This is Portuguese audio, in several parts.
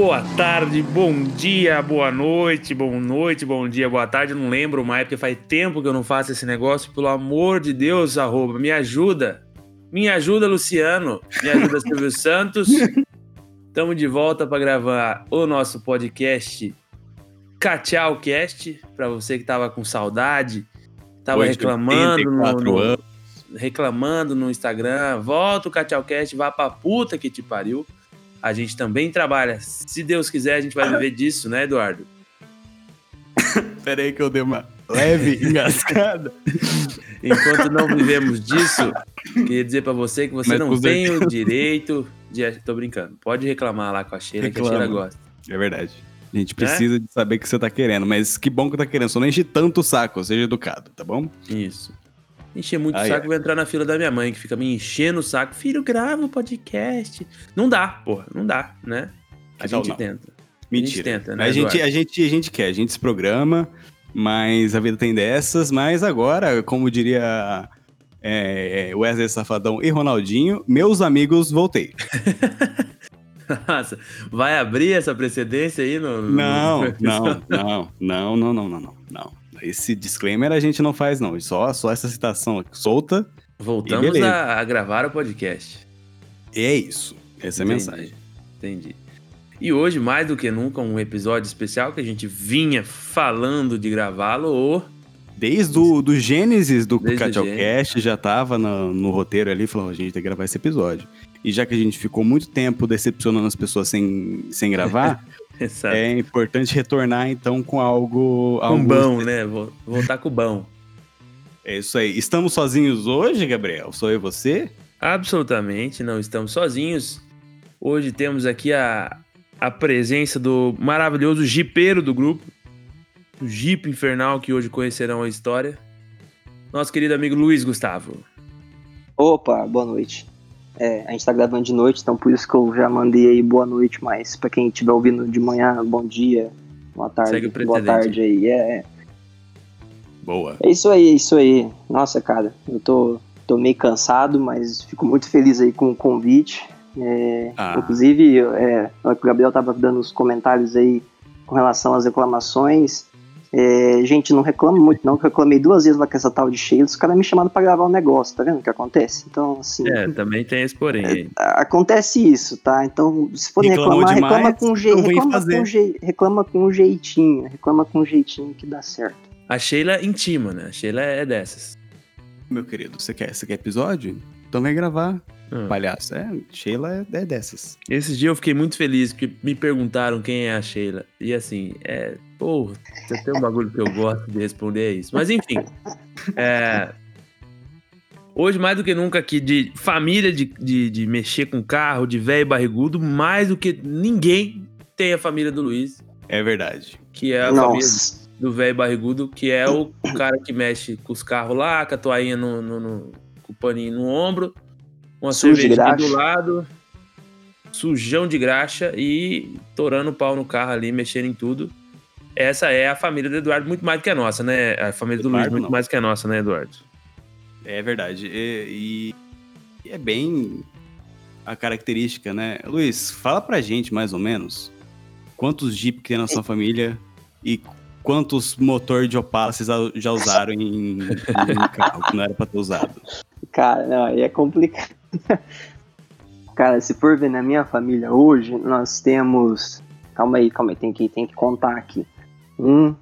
boa tarde, bom dia, boa noite, boa noite, bom dia, boa tarde. Não lembro mais, porque faz tempo que eu não faço esse negócio. Pelo amor de Deus, arroba, me ajuda. Me ajuda, Luciano. Me ajuda, Silvio Santos. Estamos de volta para gravar o nosso podcast Cast para você que estava com saudade, estava reclamando no, reclamando no Instagram, volta o Cast, vá pra puta que te pariu. A gente também trabalha. Se Deus quiser, a gente vai viver disso, né, Eduardo? Pera aí que eu dei uma leve engasgada. Enquanto não vivemos disso, queria dizer para você que você Mas não tem o direito de. Tô brincando. Pode reclamar lá com a Sheila, Reclama. que a Sheila gosta. É verdade. A gente precisa é? de saber o que você tá querendo, mas que bom que tá querendo. Só não enche tanto o saco, seja educado, tá bom? Isso. Encher muito o saco, ai. vou entrar na fila da minha mãe, que fica me enchendo o saco. Filho, grava o podcast. Não dá, porra, não dá, né? A então, gente tenta. Mentira. A gente tenta, né? A gente, a, gente, a gente quer, a gente se programa, mas a vida tem dessas. Mas agora, como diria é, Wesley Safadão e Ronaldinho, meus amigos, voltei. Nossa, vai abrir essa precedência aí no. no... Não, não, não, não, não, não, não, não. Esse disclaimer a gente não faz, não. Só, só essa citação solta. Voltamos a, a, gravar o podcast. É isso. Essa Entendi. é a mensagem. Entendi. E hoje, mais do que nunca, um episódio especial que a gente vinha falando de gravá-lo. Desde o do Gênesis do Cast já tava no, no roteiro ali, falou: a gente tem que gravar esse episódio. E já que a gente ficou muito tempo decepcionando as pessoas sem, sem gravar, é importante retornar então com algo. Com bom, né? Voltar com bom. É isso aí. Estamos sozinhos hoje, Gabriel? Sou eu e você? Absolutamente, não estamos sozinhos. Hoje temos aqui a, a presença do maravilhoso jipeiro do grupo, o Jeep Infernal, que hoje conhecerão a história. Nosso querido amigo Luiz Gustavo. Opa, boa noite. É, a gente tá gravando de noite, então por isso que eu já mandei aí boa noite, mas para quem estiver ouvindo de manhã, bom dia, boa tarde, boa tarde aí. É, é. Boa. É isso aí, é isso aí. Nossa, cara, eu tô, tô meio cansado, mas fico muito feliz aí com o convite. É, ah. Inclusive, é, o Gabriel tava dando os comentários aí com relação às reclamações. É, gente, não reclama muito, não, que eu reclamei duas vezes lá com essa tal de Sheila, os caras me chamaram pra gravar um negócio, tá vendo o que acontece? Então, assim. É, também tem esse porém. É, acontece isso, tá? Então, se for reclamar, demais, reclama com, je reclama, com je reclama com um jeitinho, reclama com um jeitinho que dá certo. A Sheila é intima, né? A Sheila é dessas. Meu querido, você quer, você quer episódio? Então vem gravar. Hum. Palhaço, é, Sheila é, é, dessas. Esses dias eu fiquei muito feliz que me perguntaram quem é a Sheila. E assim, é. Porra, você tem um bagulho que eu gosto de responder é isso. Mas enfim. É, hoje, mais do que nunca, aqui, de família, de, de, de mexer com carro, de velho barrigudo, mais do que ninguém tem a família do Luiz. É verdade. Que é a Nossa. família do velho barrigudo, que é o, o, cara que mexe com os carros lá, com a toalhinha no, no, no com o paninho no ombro uma cerveja do lado, sujão de graxa e torando o pau no carro ali, mexendo em tudo. Essa é a família do Eduardo, muito mais do que a nossa, né? A família do Eduardo, Luiz, muito não. mais do que a nossa, né, Eduardo? É verdade. E, e, é bem a característica, né? Luiz, fala pra gente mais ou menos quantos Jeep tem na sua família e quantos motor de Opala vocês já usaram em, em carro que não era pra ter usado. Cara, não, aí é complicado. Cara, se for ver na minha família hoje, nós temos. Calma aí, calma aí, tem que, tem que contar aqui. Um,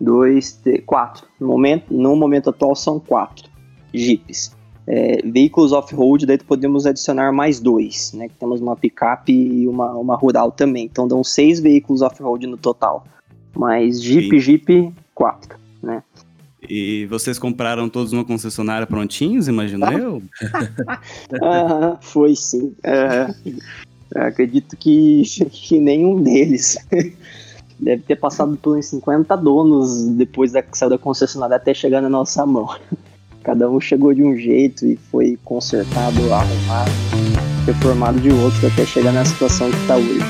dois, três, quatro. No momento, no momento atual são quatro Jeeps. É, veículos off-road, daí podemos adicionar mais dois, né? Temos uma picape e uma, uma rural também. Então dão seis veículos off-road no total. Mas Jeep, Jeep, quatro? E vocês compraram todos uma concessionária prontinhos, imagino eu? ah, foi sim. Uh, acredito que, que nenhum deles. Deve ter passado por uns 50 donos depois da que saiu da concessionária até chegar na nossa mão. Cada um chegou de um jeito e foi consertado, arrumado, reformado de outro até chegar na situação que está hoje.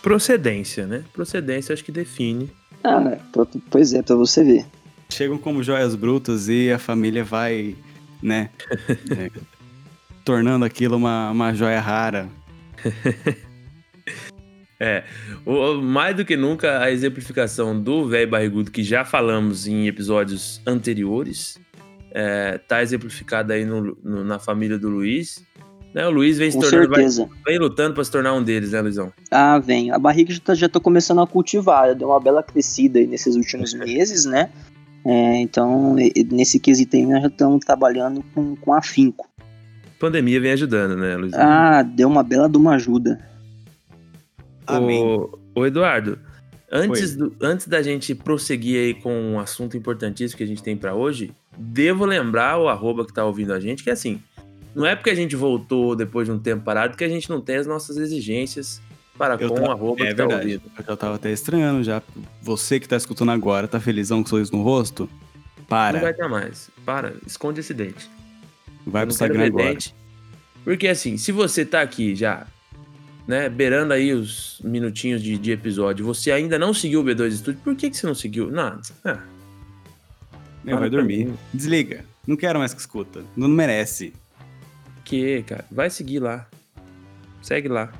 Procedência, né? Procedência acho que define. Ah, pois é, para você ver chegam como joias brutas e a família vai, né, é, tornando aquilo uma, uma joia rara. É, o, mais do que nunca, a exemplificação do velho barrigudo que já falamos em episódios anteriores é, tá exemplificada aí no, no, na família do Luiz. Né? O Luiz vem se tornando, vai, certeza. vem lutando para se tornar um deles, né, Luizão? Ah, vem. A barriga já, tá, já tô começando a cultivar. Deu uma bela crescida aí nesses últimos meses, né? É, então, nesse quesito aí, nós já estamos trabalhando com, com afinco. Pandemia vem ajudando, né, Luizão? Ah, deu uma bela de uma ajuda. Amém. Ô, ô, Eduardo, antes, do- antes da gente prosseguir aí com um assunto importantíssimo que a gente tem pra hoje, devo lembrar o arroba que tá ouvindo a gente, que é assim, não é porque a gente voltou depois de um tempo parado que a gente não tem as nossas exigências para Eu com o arroba É tá verdade. Porque eu tava até estranhando já. Você que tá escutando agora, tá felizão com sorriso no rosto? Para. Não vai ter mais. Para, esconde esse dente. Vai pro Instagram agora. dente. Porque assim, se você tá aqui já, né, beirando aí os minutinhos de, de episódio, você ainda não seguiu o B2 Studio, por que, que você não seguiu? Não, ah, Meu, vai dormir. mim. Desliga. Não quero mais que escuta. Não merece. que, cara? Vai seguir lá. Segue lá.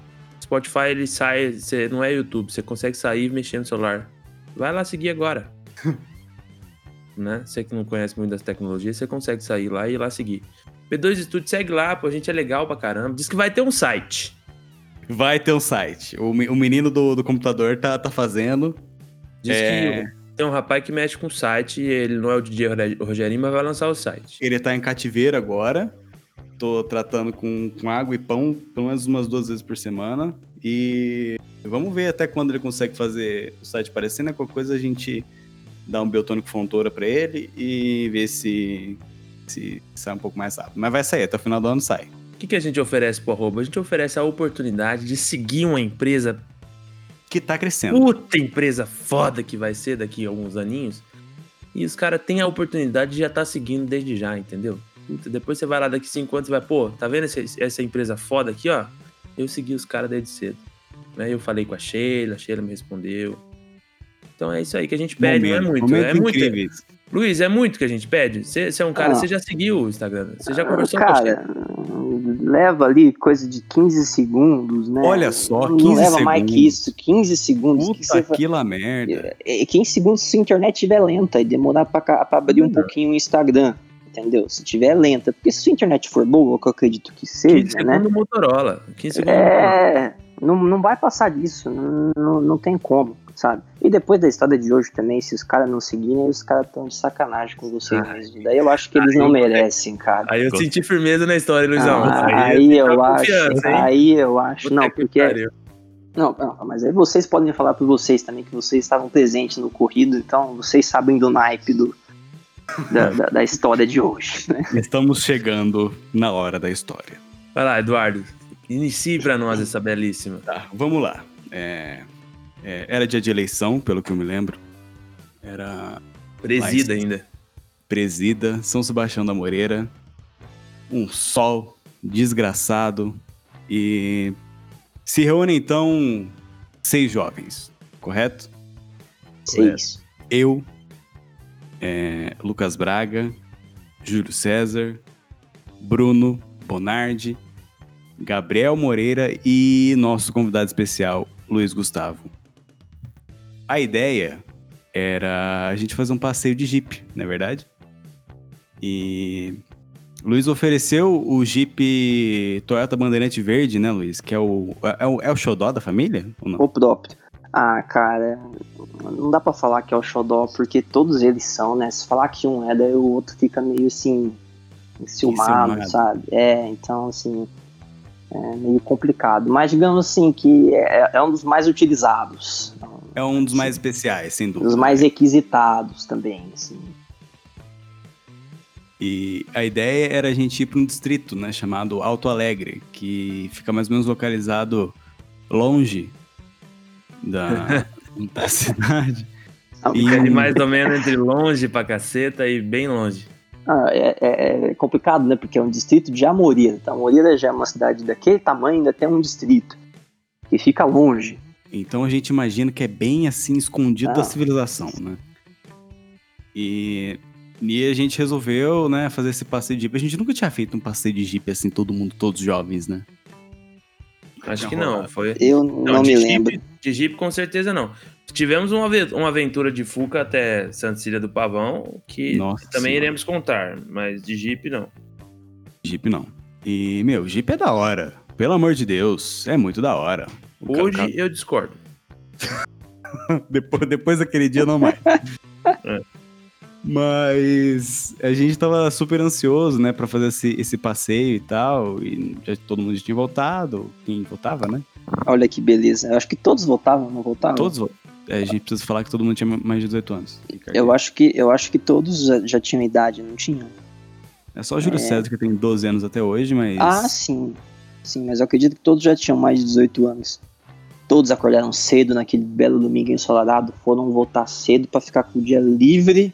Spotify, ele sai, você não é YouTube, você consegue sair mexendo no celular. Vai lá seguir agora. né? Você que não conhece muito das tecnologias, você consegue sair lá e ir lá seguir. B2 Studio, segue lá, pô, a gente é legal pra caramba. Diz que vai ter um site. Vai ter um site. O, o menino do, do computador tá, tá fazendo. Diz É. que tem um rapaz que mexe com o site, ele não é o DJ Roge- Rogerinho, mas vai lançar o site. Ele tá em cativeiro agora. Tô tratando com, com água e pão pelo menos umas duas vezes por semana. E vamos ver até quando ele consegue fazer o site aparecer, né? Qualquer coisa a gente dá um biotônico fontoura pra ele e ver se, se sai um pouco mais rápido. Mas vai sair, até o final do ano sai. O que, que a gente oferece pro arroba? A gente oferece a oportunidade de seguir uma empresa Que tá crescendo. puta empresa foda que vai ser daqui a alguns aninhos. E os caras têm a oportunidade de já estar seguindo desde já, entendeu? Puta, depois você vai lá daqui cinco anos e vai, pô, tá vendo esse- essa empresa foda aqui, ó? Eu segui os caras desde cedo. Né? Eu falei com a Sheila, a Sheila me respondeu. Então é isso aí que a gente pede, não é muito. É muito. incríveis. Luiz, é muito que a gente pede. Você, você é um cara, Ah. você já seguiu o Instagram, você já conversou com a Sheila. Cara, leva ali coisa de 15 segundos, né? Olha só, Não 15 leva mais que segundos. isso, 15 segundos. que Puta você vai- que lá merda. É, 15 segundos se a internet estiver lenta e demorar pra, pra abrir um Não. pouquinho o Instagram, entendeu? Se tiver lenta. Porque se sua internet for boa, que eu acredito que 15 seja, né? segundos Motorola. 15 segundos. É, não, não vai passar disso, não, não, não tem como, sabe? E depois da história de hoje também, se os caras não seguirem, os caras estão de sacanagem com vocês Ah. mesmo. Daí eu acho que eles Aí não merecem, cara. Aí eu Gostei. senti firmeza na história, Luizão. Ah, Aí aí eu eu acho, aí eu acho, Puta não, que porque pariu. não, não, mas aí vocês podem falar por vocês também que vocês estavam presentes no corrido, então vocês sabem do naipe do, da, da, da história de hoje, né? Estamos chegando na hora da história. Vai lá, Eduardo. Inicie pra nós essa belíssima. Tá, vamos lá. É, é, era dia de eleição, pelo que eu me lembro. Era Presida ainda. presida, São Sebastião da Moreira. Um sol desgraçado. E se reúnem então seis jovens, correto? Seis. Eu, é, Lucas Braga, Júlio César, Bruno Bonardi, Gabriel Moreira e nosso convidado especial, Luiz Gustavo. A ideia era a gente fazer um passeio de Jeep, não é verdade? E Luiz ofereceu o Jeep Toyota Bandeirante Verde, né, Luiz? Que é o, é o, é o xodó da família? Ou não? O próprio. Ah, cara, não dá pra falar que é o Xodó, porque todos eles são, né? Se falar que um é, daí o outro fica meio assim, enciumado, sabe? É, então, assim, é meio complicado. Mas digamos assim, que é, é um dos mais utilizados, É um dos mais especiais, sem dúvida. dos mais requisitados também, assim. E a ideia era a gente ir para um distrito, né, chamado Alto Alegre, que fica mais ou menos localizado longe da, da cidade. Ah, E- ali mais ou menos entre longe pra caceta e bem longe. Ah, é, é- é complicado, né? Porque é um distrito de Amoreira. Então, Amoreira já é uma cidade daquele tamanho, ainda tem um distrito que fica longe. Então a gente imagina que é bem assim escondido da Ah. civilização, né? E, e a gente resolveu, né, fazer esse passeio de Jeep. A gente nunca tinha feito um passeio de Jeep assim, todo mundo, todos jovens, né? Acho que não. Foi... Eu não, não me de lembro. Jeep, de Jeep, com certeza não. Tivemos uma, uma aventura de Fuca até Santa Cília do Pavão, que Nossa também Senhora. iremos contar, mas de Jeep não. Jeep não. E, meu, Jeep é da hora. Pelo amor de Deus, é muito da hora. O Hoje ca- eu discordo. depois, depois daquele dia, não mais. É. Mas a gente tava super ansioso, né, pra fazer esse, esse passeio e tal. E já todo mundo já tinha voltado. Quem voltava, né? Olha que beleza. Eu acho que todos votavam, não votavam? Todos vol- é, A gente precisa falar que todo mundo tinha mais de 18 anos. Eu acho que, eu acho que todos já, já tinham idade, não tinham? É só o Júlio É. César que tem 12 anos até hoje, mas. Ah, sim. Sim, mas eu acredito que todos já tinham mais de 18 anos. Todos acordaram cedo naquele belo domingo ensolarado, foram votar cedo pra ficar com o dia livre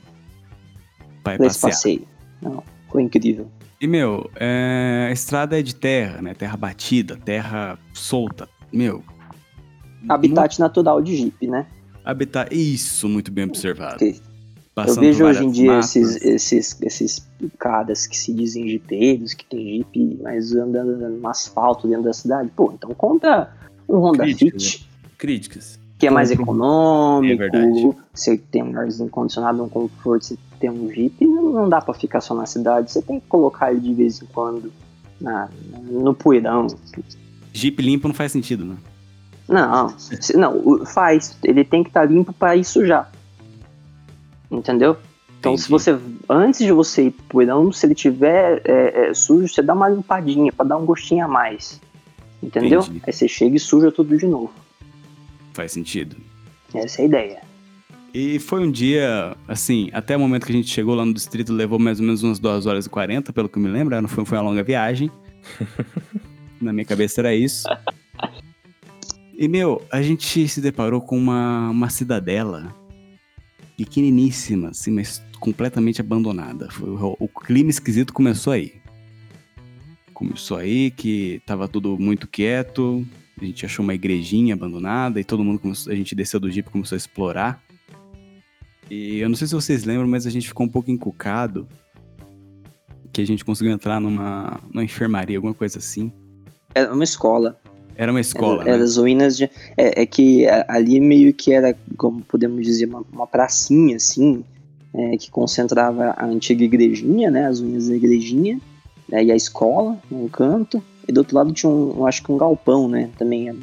pra esse passear. passeio. Não, foi incrível. E, meu, é, a estrada é de terra, né? Terra batida, terra solta. Meu. Habitat natural de Jeep, né? Habitat. Isso, muito bem observado. Ok. Eu vejo hoje em dia matas. esses, esses, esses caras que se dizem jipeiros, que tem Jeep, mas andando no asfalto dentro da cidade. Pô, então compra um Honda Críticas, Fit, Críticas. que é mais econômico. É verdade. Você tem um arzinho condicionado, um conforto, você tem um Jeep, não, não dá pra ficar só na cidade. Você tem que colocar ele de vez em quando na, no poeirão. Jeep limpo não faz sentido, né? Não, se- não, faz. Ele tem que estar limpo pra ir sujar. Entendeu? Então, se Entendi. você, antes de você ir pro poeirão, se ele tiver é, é, sujo, você dá uma limpadinha pra dar um gostinho a mais. Entendeu? Entendi. Aí você chega e suja tudo de novo. Faz sentido. Essa é a ideia. E foi um dia, assim, até o momento que a gente chegou lá no distrito, levou mais ou menos umas 2 horas e 40, pelo que eu me lembro. Era- Foi, foi uma longa viagem. Na minha cabeça era isso. E, meu, a gente se deparou com uma, uma cidadela pequeniníssima, assim, mas completamente abandonada. Foi, o, o clima esquisito começou aí. Começou aí que tava tudo muito quieto. A gente achou uma igrejinha abandonada e todo mundo começou, a gente desceu do jeep e começou a explorar. E eu não sei se vocês lembram, mas a gente ficou um pouco encucado que a gente conseguiu entrar numa, numa enfermaria, alguma coisa assim. Era uma escola. Era uma escola, era, era né? as ruínas de. É, é que ali meio que era, como podemos dizer, uma, uma pracinha, assim, é, que concentrava a antiga igrejinha, né? As ruínas da igrejinha, né, e a escola, num canto. E do outro lado tinha um, acho que um galpão, né? Também é,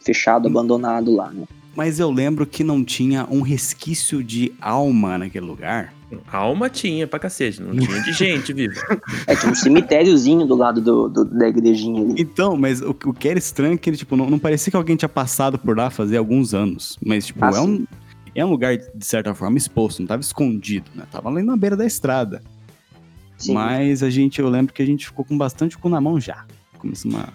fechado, abandonado lá, né? Mas eu lembro que não tinha um resquício de alma naquele lugar. Alma tinha pra cacete, não tinha de gente viva. É, tinha um cemitériozinho do lado do, do- da igrejinha ali. Então, mas o, o que era estranho é que ele, tipo, não, não parecia que alguém tinha passado por lá fazia alguns anos. Mas, tipo, Ah, é, um, é um lugar, de certa forma, exposto, não tava escondido, né? Tava ali na beira da estrada. Sim. Mas a gente, eu lembro que a gente ficou com bastante cu na mão já. Começamos a,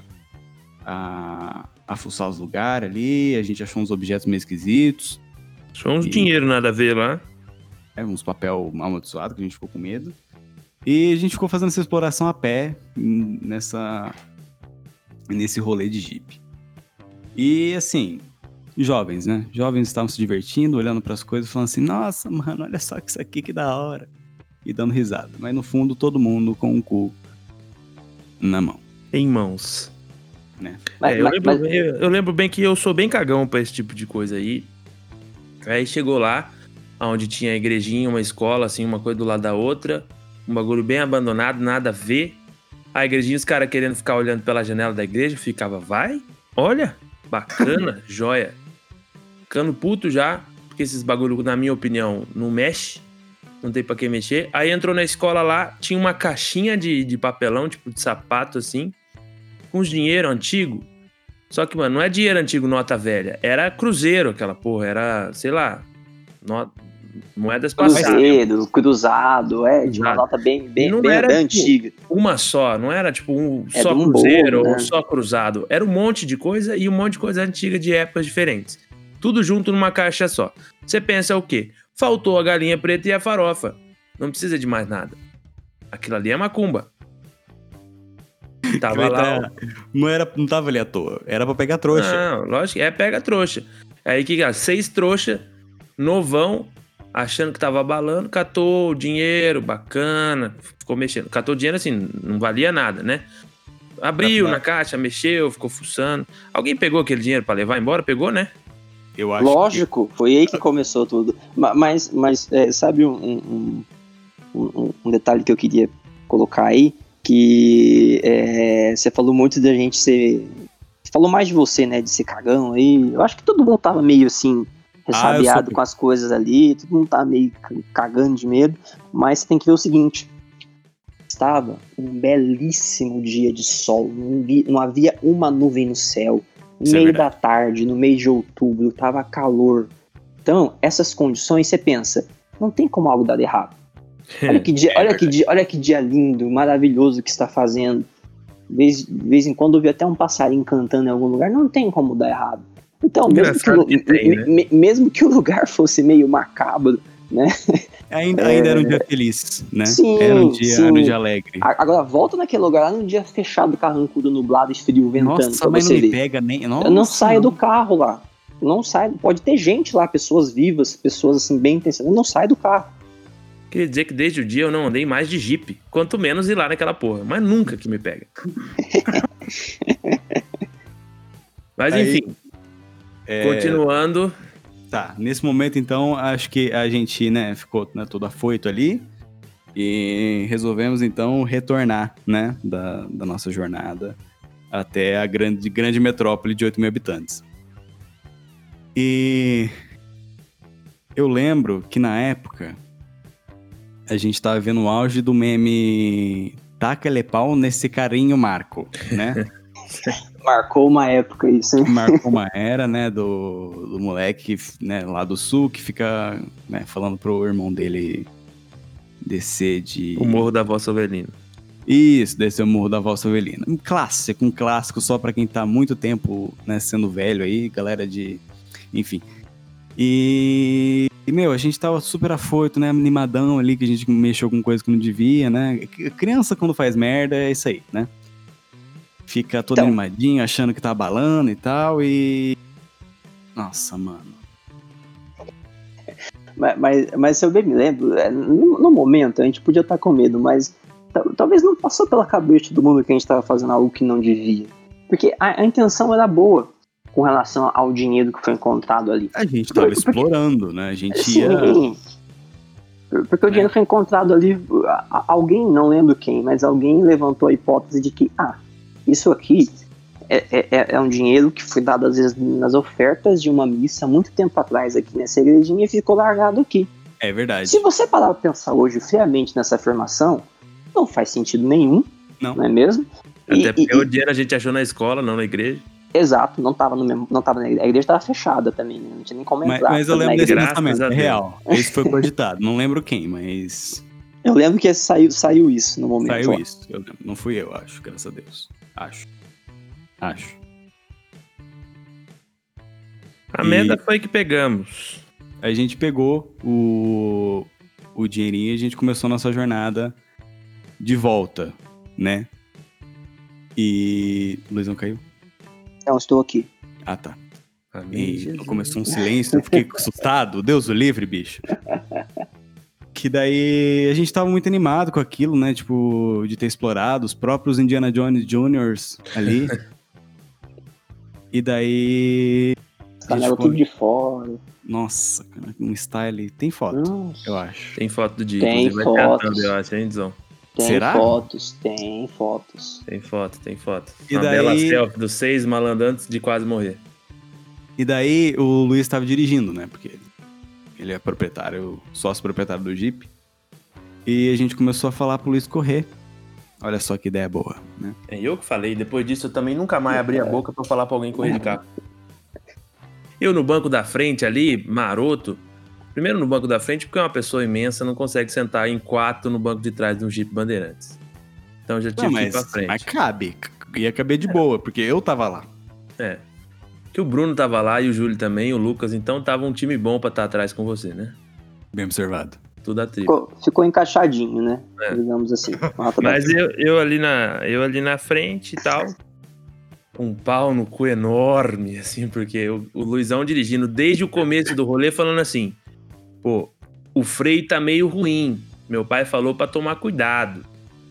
a, a fuçar os lugares ali, a gente achou uns objetos meio esquisitos, Só uns E- dinheiro nada a ver lá. é, uns papel amaldiçoado que a gente ficou com medo. E a gente ficou fazendo essa exploração a pé nessa nesse rolê de Jeep. E assim, jovens, né? Jovens estavam se divertindo, olhando para as coisas, falando assim: "Nossa, mano, olha só que isso aqui que da hora". E dando risada. Mas no fundo todo mundo com o cu na mão. Em mãos. Mas- É, eu, mas- lembro, mas- eu, eu lembro bem que eu sou bem cagão pra esse tipo de coisa aí. Aí chegou lá, onde tinha a igrejinha, uma escola, assim, uma coisa do lado da outra. Um bagulho bem abandonado, nada a ver. A igrejinha, os caras querendo ficar olhando pela janela da igreja, ficava, vai, olha, bacana, joia. Ficando puto já, porque esses bagulho, na minha opinião, não mexe. Não tem pra quem mexer. Aí entrou na escola lá, tinha uma caixinha de, de papelão, tipo de sapato, assim com os dinheiro antigo. Só que, mano, não é dinheiro antigo nota velha. Era cruzeiro aquela porra. Era, sei lá, no- moedas passadas. Cruzeiro, cruzado, é, de uma nota bem, bem, Não bem, era, tipo, antiga. Uma só. Não era tipo um Era só um cruzeiro ou né? só cruzado. Era um monte de coisa e um monte de coisa antiga de épocas diferentes. Tudo junto numa caixa só. Você pensa o quê? Faltou a galinha preta e a farofa. Não precisa de mais nada. Aquilo ali é macumba. Tava lá, tá- não, era, não tava ali à toa, era pra pegar trouxa. Não, lógico, é pega trouxa. Aí que que seis trouxa, novão, achando que tava abalando, catou o dinheiro, bacana, ficou mexendo. Catou o dinheiro assim, não valia nada, né? Abriu na caixa, mexeu, ficou fuçando. Alguém pegou aquele dinheiro para levar embora? Pegou, né? Eu acho Lógico, que... foi aí que começou tudo. Mas, mas é, sabe um, um, um, um, detalhe que eu queria colocar aí? Que é, você falou muito da gente ser. Falou mais de você, né? De ser cagão aí. Eu acho que todo mundo tava meio assim, ressabiado ah, com as coisas ali. Todo mundo tava meio cagando de medo. Mas você tem que ver o seguinte: estava um belíssimo dia de sol, não, vi, não havia uma nuvem no céu. No é meio é da tarde, no mês de outubro, tava calor. Então, essas condições, você pensa, não tem como algo dar errado. Olha que dia, é olha que dia, olha que dia lindo, maravilhoso que está fazendo. De vez, em quando eu vi até um passarinho cantando em algum lugar, não tem como dar errado. Então, mesmo que, que, tem, né? mesmo que o lugar fosse meio macabro, né? Ainda, é... ainda era um dia feliz, né? Sim, era um dia, era um dia alegre. Agora volta naquele lugar lá num dia fechado, carrancudo, nublado, frio, ventando. Nossa, mas não me pega nem. Nossa, não saia do carro lá. Não sai. Pode ter gente lá, pessoas vivas, pessoas assim bem intencionadas. Não sai do carro. Queria dizer que desde o dia eu não andei mais de Jeep. Quanto menos ir lá naquela porra. Mas nunca que me pega. mas Aí, enfim. É... Continuando. Tá, nesse momento então, acho que a gente, né, ficou né, todo afoito ali e resolvemos então retornar, né, da, da nossa jornada até a grande, grande metrópole de 8 mil habitantes. E eu lembro que na época a gente tava vendo o auge do meme Taca-lhe pau nesse carinho Marco, né? Marcou uma época isso, hein? Marcou uma era, né, do, do moleque né, lá do sul que fica né, falando pro irmão dele descer de. O Morro da Vossa Ovelina. Isso, descer o Morro da Vossa Ovelina. Um clássico, um clássico só para quem tá muito tempo né, sendo velho aí, galera de. Enfim. E, e, meu, a gente tava super afoito, né? Animadão ali, que a gente mexeu com coisa que não devia, né? Criança, quando faz merda, é isso aí, né? Fica todo então, animadinho, achando que tá balando e tal, e. Nossa, mano. Mas, mas, mas se eu bem me lembro, é, no, no momento a gente podia estar tá com medo, mas talvez não passou pela cabeça do mundo que a gente estava fazendo algo que não devia. Porque a, a, intenção era boa com relação ao dinheiro que foi encontrado ali. A gente estava explorando, né? A gente sim, ia. Porque o dinheiro é. foi encontrado ali, alguém, não lembro quem, mas alguém levantou a hipótese de que, ah, isso aqui é, é, é, é, um dinheiro que foi dado às vezes nas ofertas de uma missa muito tempo atrás aqui nessa igrejinha e ficou largado aqui. É verdade. Se você parar para pensar hoje friamente nessa afirmação, não faz sentido nenhum, não, não é mesmo? Até porque e, o dinheiro a gente achou na escola, não na igreja. Exato, não estava no mesmo, não tava na igreja. A igreja estava fechada também, né? não tinha nem como entrar. Mas, mas eu lembro desse pensamento, é real. Esse foi cogitado, não lembro quem, mas... Eu lembro que saiu, saiu isso no momento. Saiu ó. isso, eu lembro. Não fui eu, acho, graças a Deus. Acho. Acho. A e merda foi que pegamos. A gente pegou o, o dinheirinho e a gente começou a nossa jornada de volta, né? E. Luiz não caiu? Não, estou aqui. Ah, tá. E começou um silêncio, eu fiquei assustado. Deus o livre, bicho. Que daí a gente tava muito animado com aquilo, né? Tipo, de ter explorado os próprios Indiana Jones Juniors ali. E daí. Ficou... tudo de fora. Nossa, cara, um style. Tem foto, Nossa. eu acho. Tem foto do dia. Tem fotos. eu acho, hein, Dizão? Tem Será? fotos, tem fotos. Tem foto, tem foto. E Uma daí... bela selfie dos seis malandantes de quase morrer. E daí o Luiz estava dirigindo, né? Porque ele é proprietário, sócio proprietário do Jeep. E a gente começou a falar pro Luiz correr. Olha só que ideia boa, né? É eu que falei. Depois disso, eu também nunca mais abri a boca para falar para alguém correr de carro. Eu no banco da frente ali, maroto. Primeiro no banco da frente, porque é uma pessoa imensa, não consegue sentar em quatro no banco de trás de um Jeep Bandeirantes. Então já tive não, mas, que ir pra frente. Mas cabe. Ia caber de boa, porque eu tava lá. É. Que o Bruno tava lá e o Júlio também, o Lucas, então tava um time bom pra estar atrás com você, né? Bem observado tudo a Ficou, ficou encaixadinho, né? É. Digamos assim. Mas eu, eu, ali na, eu ali na frente e tal, um pau no cu enorme, assim, porque o, o Luizão dirigindo desde o começo do rolê falando assim, pô, o freio tá meio ruim. Meu pai falou para tomar cuidado.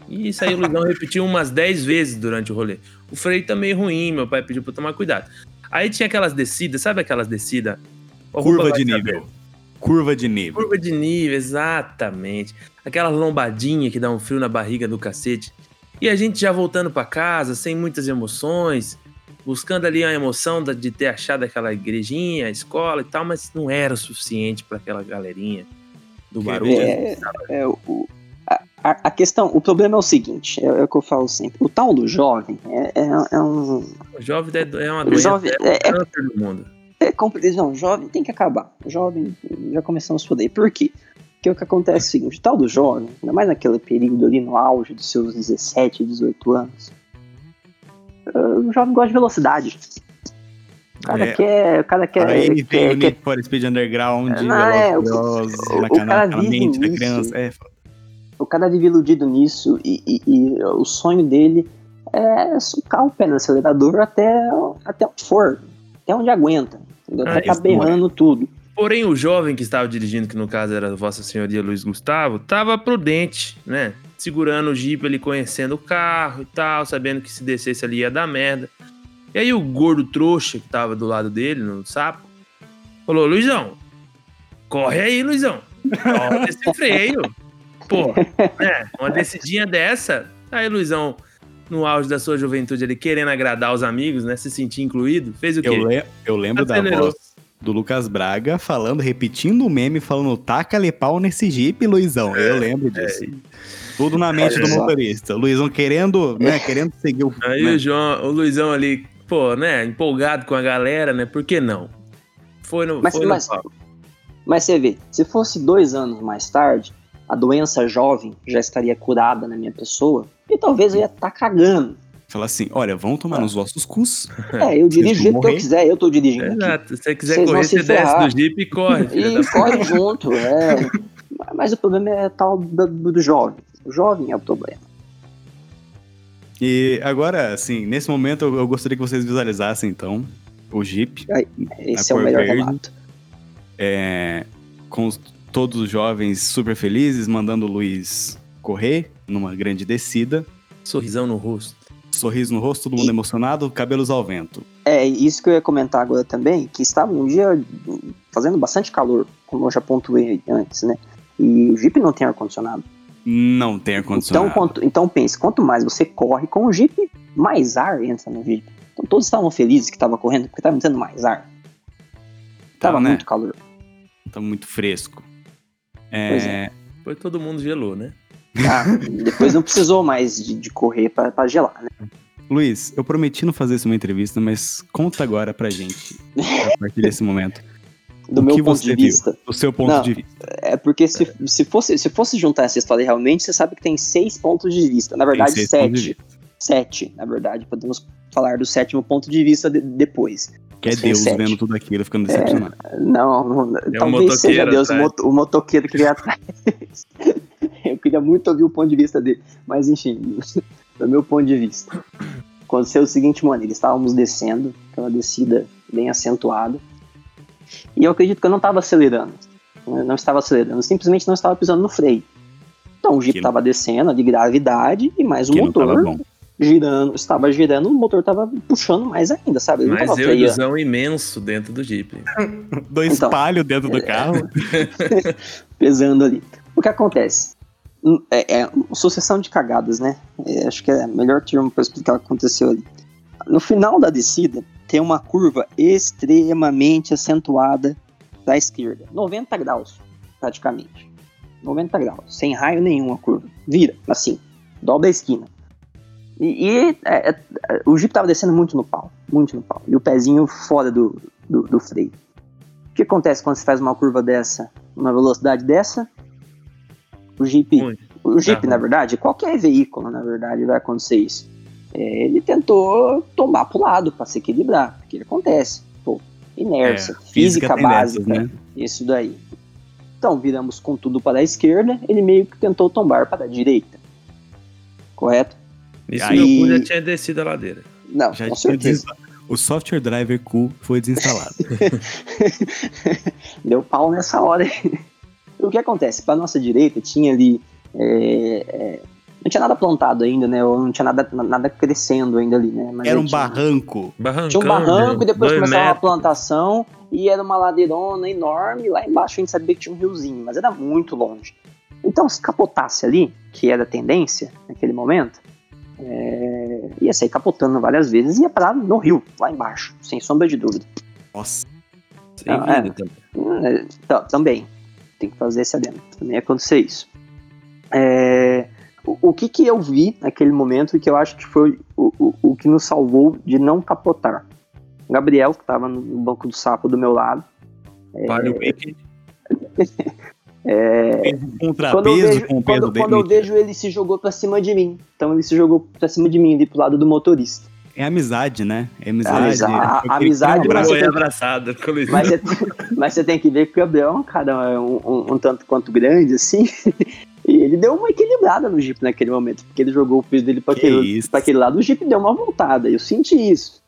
E isso aí o Luizão repetiu umas 10 vezes durante o rolê. O freio tá meio ruim, meu pai pediu pra tomar cuidado. Aí tinha aquelas descidas, sabe aquelas descidas? Curva de nível. Curva de nível. Curva de nível, exatamente. Aquela lombadinha que dá um frio na barriga do cacete. E a gente já voltando para casa, sem muitas emoções, buscando ali a emoção de ter achado aquela igrejinha, a escola e tal, mas não era o suficiente para aquela galerinha do barulho. É, é, o, a, a, questão, o problema é o seguinte, é, é, o que eu falo sempre, o tal do jovem é, é, é um... O jovem é, é uma doença, jovem, é, um câncer do mundo. É complicado, não, jovem tem que acabar. Jovem, já começamos por aí. Por quê? Porque o que acontece é o seguinte, o tal do jovem, ainda mais naquele período ali no auge dos seus 17, 18 anos, o jovem gosta de velocidade. O cara é. quer. O cara quer. Aí vem quer, o Need for Speed Underground, não, é, o, o, cara vive nisso, criança. É, o cara vive iludido nisso e, e, e, o sonho dele é socar o pé no acelerador até, até onde for, até onde aguenta. Entendeu? Até ah, tá berrando tudo. Porém, o jovem que estava dirigindo, que no caso era Vossa Senhoria Luiz Gustavo, estava prudente, né? Segurando o Jeep, ele conhecendo o carro e tal, sabendo que se descesse ali ia dar merda. E aí o gordo trouxa que tava do lado dele, no sapo, falou, Luizão, corre aí, Luizão. Corre esse freio. Pô, né? Uma descidinha dessa. Aí, Luizão, no auge da sua juventude, ele querendo agradar os amigos, né? Se sentir incluído, fez o quê? Eu, le eu lembro Acelerou. da voz do Lucas Braga falando, repetindo o meme, falando taca-lhe pau nesse Jeep, Luizão. É, eu lembro disso. É. Tudo na mente do motorista. O Luizão querendo, né, querendo seguir o... Aí né? o, João, o Luizão ali, pô, né, empolgado com a galera, né, por que não? Foi no, mas, foi mas, no mas você vê, se fosse dois anos mais tarde, a doença jovem já estaria curada na minha pessoa, e talvez eu ia estar tá cagando. Fala assim, olha, vão tomar ah. nos vossos cus. É, eu dirijo do jeito que eu quiser, eu tô dirigindo. Exato, se você quiser Vocês correr, você desce do Jeep e corre. E corre junto, é. Mas o problema é tal do, do jovem. O jovem é o problema. E agora, assim, nesse momento eu, eu gostaria que vocês visualizassem, então, o Jeep. Esse é o melhor verde, relato. É, com os, todos os jovens super felizes, mandando o Luiz correr numa grande descida. Sorrisão no rosto sorriso no rosto, todo mundo e... emocionado, cabelos ao vento. É, isso que eu ia comentar agora também, que estava um dia fazendo bastante calor, como eu já pontuei antes, né? E o Jeep não tem ar-condicionado. Não tem ar-condicionado. Então, quanto, então pense, quanto mais você corre com o Jeep, mais ar entra no Jeep. Então todos estavam felizes que estava correndo, porque estava entrando mais ar. Tava tá, né? muito calor. Tava muito fresco. É... Pois é. Foi todo mundo gelou, né? Ah, depois não precisou mais de, de correr para gelar, né? Luiz, eu prometi não fazer isso uma entrevista, mas conta agora pra gente, a partir desse momento. Do o meu ponto de vista. Viu, do seu ponto não, de vista. É porque se, se, fosse, se fosse juntar essa história realmente, você sabe que tem seis pontos de vista. Na verdade, sete. Sete, na verdade. Podemos falar do sétimo ponto de vista de, depois. Que é Deus sete. vendo tudo aquilo, ficando decepcionado. É, não, não é talvez seja Deus, o, o motoqueiro que veio atrás. Eu queria muito ouvir o ponto de vista dele. Mas enfim, do meu ponto de vista. Aconteceu o seguinte, mano, eles estávamos descendo, aquela descida bem acentuada. E eu acredito que eu não estava acelerando. Eu não estava acelerando, simplesmente não estava pisando no freio. Então o Jeep estava descendo de gravidade e mais o que motor girando, estava girando, o motor estava puxando mais ainda, sabe? Ele Mas eu ilusão imenso dentro do Jeep. Dois então, palhos dentro do carro. pesando ali. O que acontece? É, é sucessão de cagadas, né? É, acho que é o melhor termo para explicar o que aconteceu ali. No final da descida, tem uma curva extremamente acentuada da esquerda. 90 graus, praticamente. 90 graus, sem raio nenhum a curva. Vira, assim, dobra a esquina. E, e é, é, o Jeep tava descendo muito no pau, muito no pau. E o pezinho fora do, do, do freio. O que acontece quando você faz uma curva dessa, uma velocidade dessa? O Jeep, muito. o Jeep, na verdade, qualquer veículo, na verdade, vai acontecer isso. É, ele tentou tomar pro lado para se equilibrar, porque acontece. Pô, inércia, é, física, física básica, né? isso daí. Então, viramos com tudo para a esquerda, ele meio que tentou tombar para a direita. Correto? Isso aí... meu cu já tinha descido a ladeira. Não, já com certeza. O software driver cu foi desinstalado. Deu pau nessa hora. o que acontece? Para nossa direita tinha ali é, é, não tinha nada plantado ainda, né? Ou não tinha nada, nada crescendo ainda ali, né? Mas era um tinha, barranco. Barrancão, tinha um barranco e depois começava metros. uma plantação e era uma ladeirona enorme. E lá embaixo a gente sabia que tinha um riozinho, mas era muito longe. Então, se capotasse ali, que era a tendência naquele momento, é, ia sair capotando várias vezes e ia parar no rio, lá embaixo, sem sombra de dúvida. Nossa. Sem então, é, também. É, também. Tem que fazer esse adendo. Também ia acontecer isso. É, o, que, que eu vi naquele momento e que eu acho que foi o, o, o que nos salvou de não capotar? O Gabriel, que estava no banco do sapo do meu lado. Vale o É, um quando eu vejo, com o quando, quando eu vejo ele se jogou pra cima de mim. Então ele se jogou pra cima de mim, ali pro lado do motorista. É amizade, né? É amizade. A, a, a amizade. Mas você, abraçado, mas, você, mas você tem que ver que o Gabriel é um cara um, um, um tanto quanto grande, assim. E ele deu uma equilibrada no Jeep naquele momento, porque ele jogou o peso dele para aquele, aquele lado, o Jeep deu uma voltada. Eu senti isso.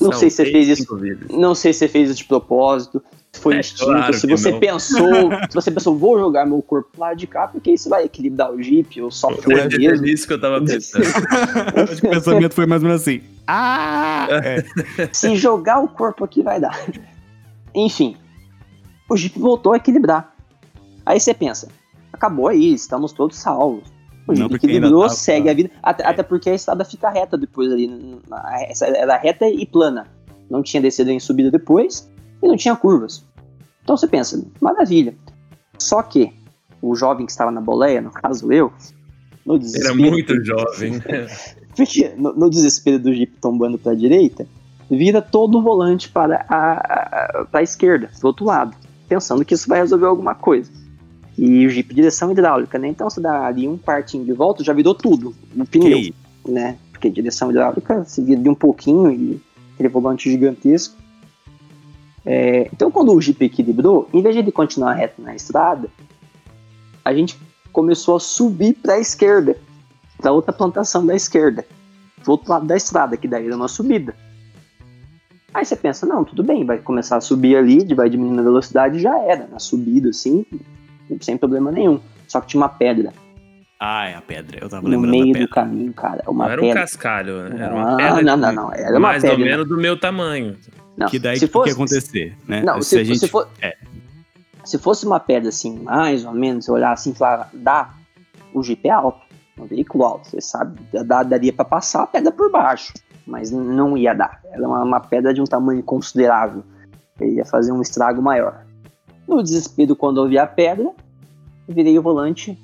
Não São sei se você fez isso. Não sei se você fez isso de propósito, se foi é, instinto, claro se você não. pensou, se você pensou, vou jogar meu corpo lá de cá, porque isso vai equilibrar o Jeep, ou só foi é mesmo. isso que eu tava pensando. O pensamento foi mais ou menos assim. Ah! É. Se jogar o corpo aqui vai dar. Enfim, o Jeep voltou a equilibrar. Aí você pensa, acabou aí, estamos todos salvos. O Jeep equilibrou, tá, segue a vida. Até, é. até, porque a estrada fica reta depois ali. Essa, era reta e plana. Não tinha descida em subida depois e não tinha curvas. Então você pensa, maravilha. Só que o jovem que estava na boleia, no caso eu, no desespero. Era muito jovem. porque no, no, desespero do Jeep tombando para a direita, vira todo o volante para a, a, a esquerda, do outro lado, pensando que isso vai resolver alguma coisa. E o Jeep direção hidráulica, né? Então você dá ali um partinho de volta, já virou tudo, no pneu, né? Porque direção hidráulica se vira de um pouquinho e aquele volante gigantesco. É, então quando o Jeep equilibrou, em vez de ele continuar reto na estrada, a gente começou a subir para a esquerda, para outra plantação da esquerda, do outro lado da estrada, que daí era uma subida. Aí você pensa, não, tudo bem, vai começar a subir ali, vai diminuindo a velocidade, já era, na subida assim, sem problema nenhum. Só que tinha uma pedra. Ah, é a pedra. Eu tava no lembrando meio do caminho, cara. Uma não era pedra. um cascalho, né? era uma pedra. Não, não, não. Era uma mais pedra. ou menos do meu tamanho. Não, que daí o que ia acontecer, né? Não, se, se, gente... se, for, é. se fosse uma pedra assim, mais ou menos, olhar assim e falar, dá, o Jeep é alto, um veículo alto, você sabe, dá, daria para passar a pedra por baixo, mas não ia dar. Era uma, uma pedra de um tamanho considerável, ele ia fazer um estrago maior. No desespero, quando eu vi a pedra, virei o volante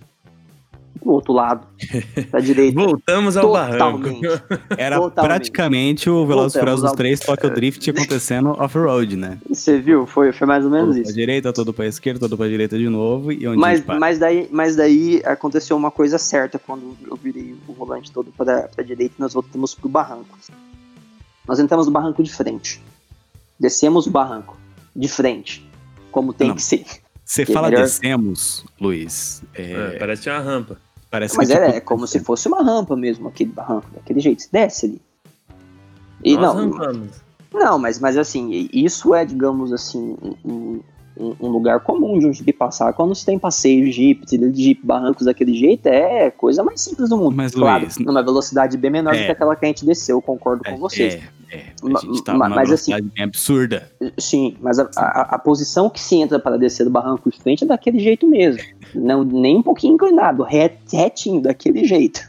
pro outro lado, pra direita. Voltamos ao Totalmente. barranco. Era Totalmente. praticamente o Velozes Furiosos ao... 3 Tokyo Drift acontecendo off-road, né? Você viu? Foi, foi mais ou menos todo isso. Pra direita, todo pra esquerda, todo pra direita de novo e onde mas, mas, daí, mas daí aconteceu uma coisa certa quando eu virei o volante todo pra, pra direita e nós voltamos pro barranco. Nós entramos no barranco de frente. Descemos o barranco de frente, como tem Não. que ser. Você fala melhor... descemos, Luiz. É... É, parece uma rampa. Parece Mas que, é, tipo, é como se fosse uma rampa mesmo, aquele barranco, daquele jeito. Você desce ali. E Nós não, rampamos. não, mas, mas assim, isso é, digamos assim, um, um, um lugar comum de um jeep passar. Quando você tem passeio de jeep, trilha de jeep, barrancos daquele jeito, é coisa mais simples do mundo. Mas, claro, Luiz, numa velocidade bem menor é, do que aquela que a gente desceu, concordo é, com vocês. É, é, a gente tá mas assim, bem absurda. Sim, mas a, a, a, posição que se entra para descer do barranco de frente é daquele jeito mesmo. Não, nem um pouquinho inclinado, retinho, daquele jeito.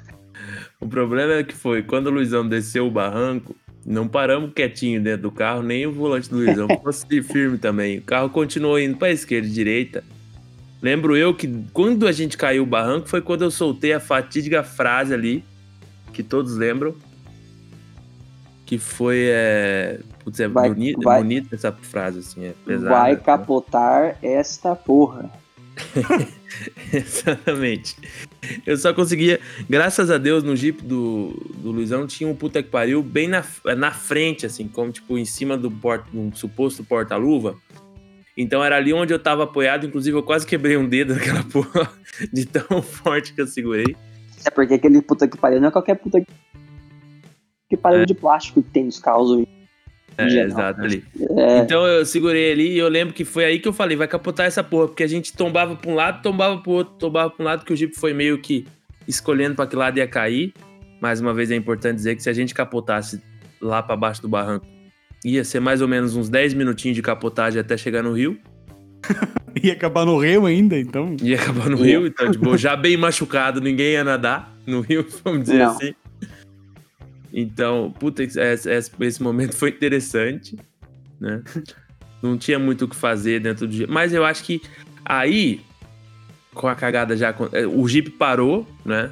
O problema é que foi, quando o Luizão desceu o barranco, não paramos quietinho dentro do carro, nem o volante do Luizão fosse firme também. O carro continuou indo para esquerda e direita. Lembro eu que quando a gente caiu o barranco foi quando eu soltei a fatídica frase ali, que todos lembram, que foi. É, putz, é vai, vai, bonita essa frase, assim, é pesada. Vai capotar esta porra. Exatamente. Eu só conseguia, graças a Deus, no Jeep do, do Luizão tinha um puta que pariu bem na, na frente, assim, como tipo em cima do porta, um suposto porta-luva. Então era ali onde eu tava apoiado, inclusive eu quase quebrei um dedo naquela porra de tão forte que eu segurei. É porque aquele puta que pariu não é qualquer puta que que parede é. de plástico que tem nos carros hoje. É, exato, ali. É. Então eu segurei ali e eu lembro que foi aí que eu falei, vai capotar essa porra, porque a gente tombava pra um lado, tombava pro outro, tombava pra um lado, que o Jeep foi meio que escolhendo para que lado ia cair. Mais uma vez é importante dizer que se a gente capotasse lá para baixo do barranco, ia ser mais ou menos uns 10 minutinhos de capotagem até chegar no rio. ia acabar no rio ainda, então. Ia acabar no rio, então, tipo, já bem machucado, ninguém ia nadar no rio, vamos dizer Não. assim. Então, puta, esse, esse momento foi interessante, né? Não tinha muito o que fazer dentro do Jeep. Mas eu acho que aí, com a cagada já. É, o Jeep parou, né?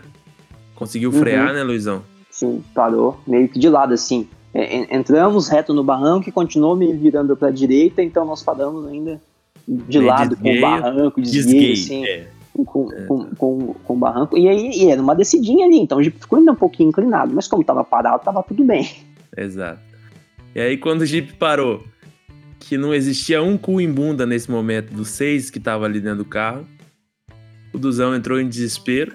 Conseguiu frear, uhum. né, Luizão? Sim, parou. Meio que de lado, assim. É, entramos reto no barranco e continuou me virando para a direita, então nós paramos ainda de lado com o barranco, desgueio, assim. É. Com, é. com, com, com, o barranco. E aí e era uma descidinha ali, então o Jeep ficou ainda um pouquinho inclinado, mas como tava parado, tava tudo bem. Exato. E aí quando o Jeep parou, que não existia um cu em bunda nesse momento dos seis que tava ali dentro do carro, o Duzão entrou em desespero.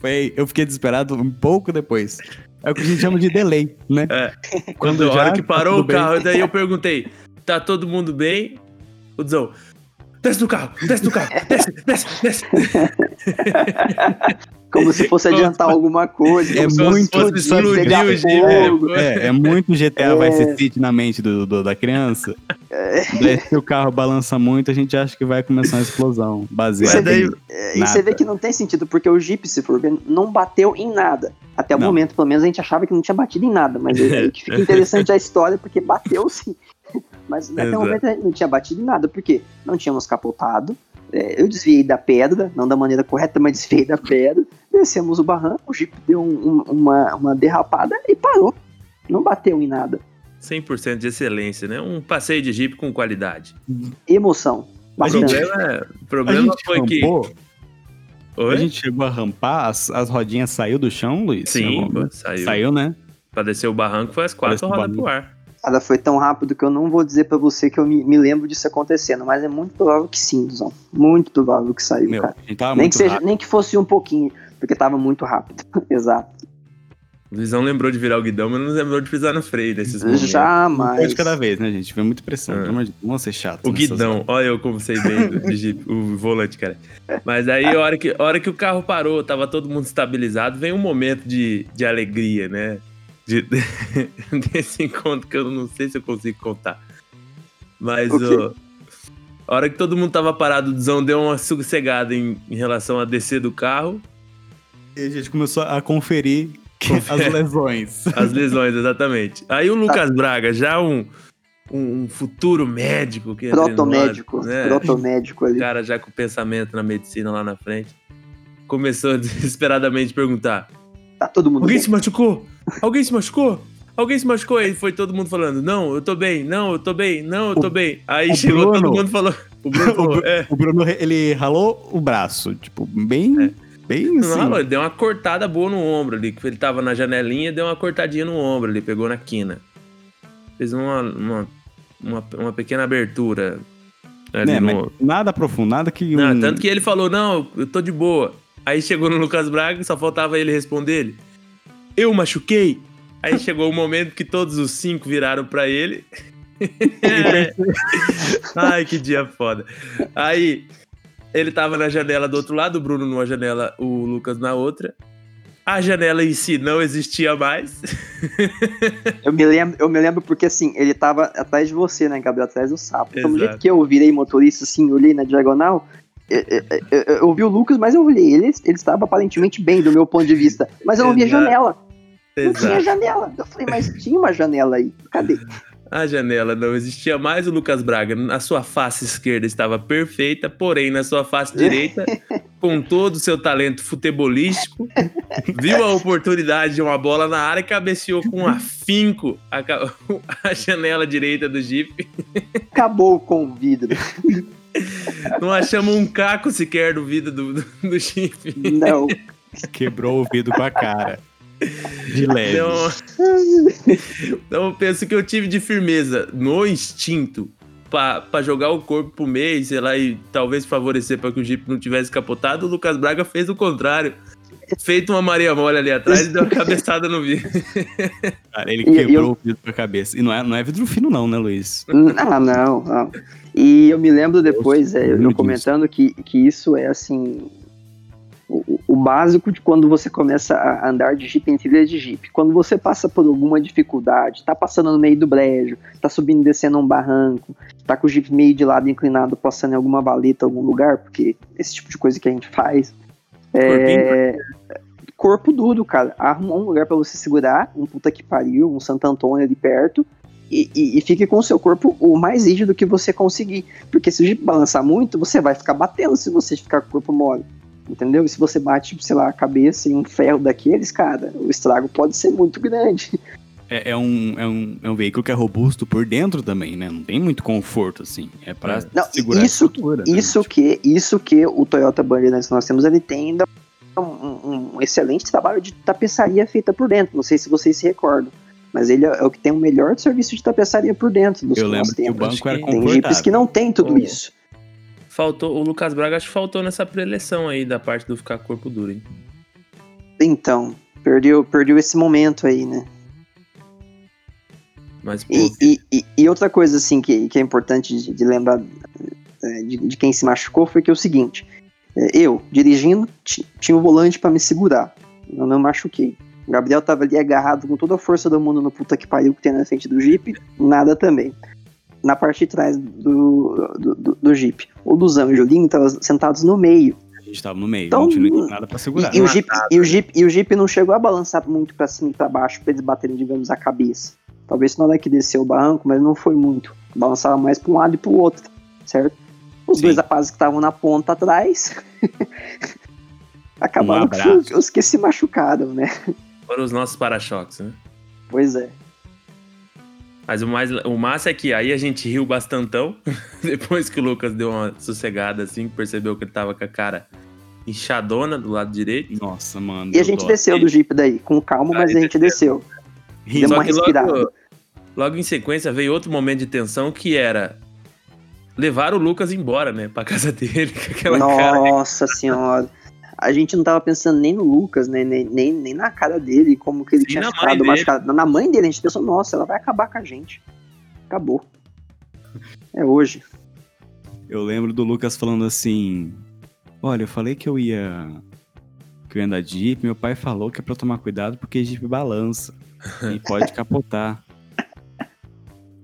Foi, eu fiquei desesperado um pouco depois. É o que a gente chama de delay, né? É. Quando a hora que parou o carro, bem. daí eu perguntei: tá todo mundo bem? O Duzão, desce do carro, desce do carro, desce, desce, desce. Como se fosse adiantar alguma coisa. É muito explodir o Jeep. É, é muito GTA é. Vice City na mente do, do da criança. É. Daí se o carro balança muito, a gente acha que vai começar uma explosão. Baseado. Daí, é, e você vê que não tem sentido, porque o Jeep, se for ver, não bateu em nada. Até o não. momento, pelo menos, a gente achava que não tinha batido em nada. Mas é, que fica interessante a história, porque bateu sim. Mas até o momento a gente não tinha batido em nada, porque não tínhamos capotado. É, eu desviei da pedra, não da maneira correta, mas desviei da pedra. Descemos o barranco, o Jeep deu um, um, uma, uma derrapada e parou. Não bateu em nada. 100% de excelência, né? Um passeio de Jeep com qualidade. Emoção. O problema, o problema foi rampou, que. Oi? A gente chegou a rampar, as, as rodinhas saiu do chão, Luiz? Sim, saiu. Saiu, né? Pra descer o barranco foi as quatro rodas pro ar. Cara, foi tão rápido que eu não vou dizer para você que eu me, me, lembro disso acontecendo, mas é muito provável que sim, Duzão. Muito provável que saiu, Meu, cara. Nem que, seja, nem que fosse um pouquinho, porque tava muito rápido. Exato. O Luizão lembrou de virar o guidão, mas não lembrou de pisar no freio nesses momentos. Jamais. Um de cada vez, né, gente? Vem muita pressão. Ah. Vamos ser chato. O guidão, olha eu como sei bem do, de, o volante, cara. Mas aí, a hora, que, a hora que o carro parou, tava todo mundo estabilizado, vem um momento de, de alegria, né? De, desse encontro que eu não sei se eu consigo contar. Mas ó, a hora que todo mundo tava parado, o Zão deu uma sossegada em, em relação a descer do carro. E a gente começou a conferir as lesões. As lesões, exatamente. Aí o Lucas Braga, já um, um futuro médico que Protomédico, né? protomédico ali. O cara já com pensamento na medicina lá na frente. Começou a desesperadamente perguntar: Tá todo mundo Alguém bem. se machucou? Alguém se machucou? Alguém se machucou? Aí foi todo mundo falando: Não, eu tô bem, não, eu tô bem, não, eu tô bem. Aí chegou Bruno, todo mundo falou. O Bruno, falou, é. o Bruno, ele ralou o braço, tipo, bem. É. Bem assim. Não, ele deu uma cortada boa no ombro ali. Ele tava na janelinha deu uma cortadinha no ombro ali, pegou na quina. Fez uma, uma, uma, uma pequena abertura. Ali no... Nada profundo, nada que. Não, um... Tanto que ele falou: Não, eu tô de boa. Aí chegou no Lucas Braga, só faltava ele responder ele. Eu machuquei? Aí chegou o momento que todos os cinco viraram para ele. Ai, que dia foda. Aí ele tava na janela do outro lado, o Bruno numa janela, o Lucas na outra. A janela em si não existia mais. eu, me lembro, eu me lembro porque assim, ele tava atrás de você, né, Gabriel? Atrás do sapo. Então, do jeito que eu virei motorista, assim, olhei na diagonal, eu, eu, eu, ouvi o Lucas, mas eu olhei. Ele, ele estava aparentemente bem do meu ponto de vista. Mas eu não via janela. Não tinha janela. Eu falei, mas tinha uma janela aí. Cadê? A janela não existia mais. O Lucas Braga, na sua face esquerda, estava perfeita, porém, na sua face direita, com todo o seu talento futebolístico, viu a oportunidade de uma bola na área e cabeceou com afinco a, a janela direita do Jeep. Acabou com o vidro. Não achamos um caco sequer do vidro do, do, do chifre. Não. Quebrou o vidro com a cara. De leve. Então, então eu penso que eu tive de firmeza no instinto para jogar o corpo pro meio, sei lá, e talvez favorecer para que o Jeep não tivesse capotado, o Lucas Braga fez o contrário. Feito uma Maria Mole ali atrás e deu uma cabeçada no vidro. Cara, ele quebrou eu... o vidro com a cabeça. E não é, não é vidro fino, não, né, Luiz? Ah, não, não. E eu me lembro depois, é, eu comentando que, que isso é assim. O, o, básico de quando você começa a andar de Jeep em trilha de Jeep. Quando você passa por alguma dificuldade, tá passando no meio do brejo, tá subindo e descendo um barranco, tá com o Jeep meio de lado inclinado, passando em alguma valeta, algum lugar, porque esse tipo de coisa que a gente faz. É, corpo duro, cara. Arruma um lugar para você segurar, um puta que pariu, um Santo Antônio ali perto, e, e, e, fique com o seu corpo o mais rígido que você conseguir. Porque se o Jeep balançar muito, você vai ficar batendo se você ficar com o corpo mole. Entendeu? E se você bate, sei lá, a cabeça em um ferro daqueles, cara, o estrago pode ser muito grande. É, é, um, é, um, é um veículo que é robusto por dentro também, né? Não tem muito conforto, assim. É para segurar isso, a estrutura. Né? Isso, né? que, isso que o Toyota Banner que nós temos, ele tem ainda um, um, excelente trabalho de tapeçaria feita por dentro. Não sei se vocês se recordam. Mas ele é o que tem o melhor serviço de tapeçaria por dentro dos Eu lembro que o banco era Tem jipes que não tem tudo oh. isso. Faltou, o Lucas Braga acho que faltou nessa preleção aí da parte do ficar corpo duro, hein? Então, perdeu, perdeu esse momento aí, né? Mas, pô, e, e, e, e, outra coisa, assim, que, que é importante de, de lembrar é, de, de, quem se machucou foi que é o seguinte: é, eu, dirigindo, tinha o volante para me segurar. Eu não machuquei. O Gabriel tava ali agarrado com toda a força do mundo no puta que pariu que tem na frente do Jeep, nada também. Na parte de trás do, do, do, do Jeep. O Luzão e o Julinho estavam sentados no meio. A gente tava no meio, então, não tinha nada pra segurar. E, e, o Jeep, e, o Jeep, e o Jeep não chegou a balançar muito pra cima e pra baixo pra eles baterem, digamos, a cabeça. Talvez na hora que desceu o barranco, mas não foi muito. Balançava mais pra um lado e pro outro, certo? Os Sim. dois rapazes que estavam na ponta atrás acabaram um que os que se machucaram, né? Foram os nossos para-choques, né? Pois é. Mas o, mais, o massa é que aí a gente riu bastantão. Depois que o Lucas deu uma sossegada, assim, percebeu que ele tava com a cara inchadona do lado direito. Nossa, mano. E a gente desceu do Jeep daí, com calma, mas a gente desceu. desceu. Deu uma respirada. Logo, logo em sequência veio outro momento de tensão que era levar o Lucas embora, né, pra casa dele. Com aquela Nossa cara. senhora a gente não tava pensando nem no Lucas, né, nem, nem, nem na cara dele, como que ele Sim, tinha ficado machucado. Na mãe dele, a gente pensou, nossa, ela vai acabar com a gente. Acabou. É hoje. Eu lembro do Lucas falando assim: Olha, eu falei que eu ia. Que eu ia andar de Jeep, meu pai falou que é pra tomar cuidado porque Jeep balança. e pode capotar.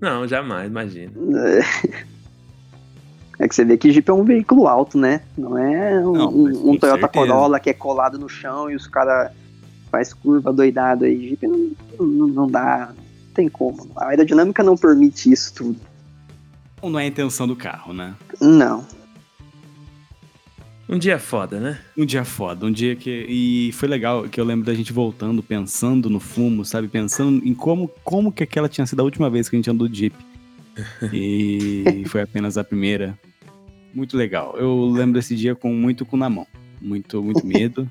Não, jamais, imagina. É. Que você vê que Jeep é um veículo alto, né? Não é um, não, um, um Toyota certeza. Corolla que é colado no chão e os caras faz curva doidado aí. Jeep não, não, não dá, não tem como. A aerodinâmica não permite isso tudo. Não é a intenção do carro, né? Não. Um dia foda, né? Um dia foda, um dia que. E foi legal que eu lembro da gente voltando, pensando no fumo, sabe? Pensando em como, como que aquela tinha sido a última vez que a gente andou de Jeep. E foi apenas a primeira. Muito legal. Eu lembro desse dia com muito cu na mão. Muito, muito medo.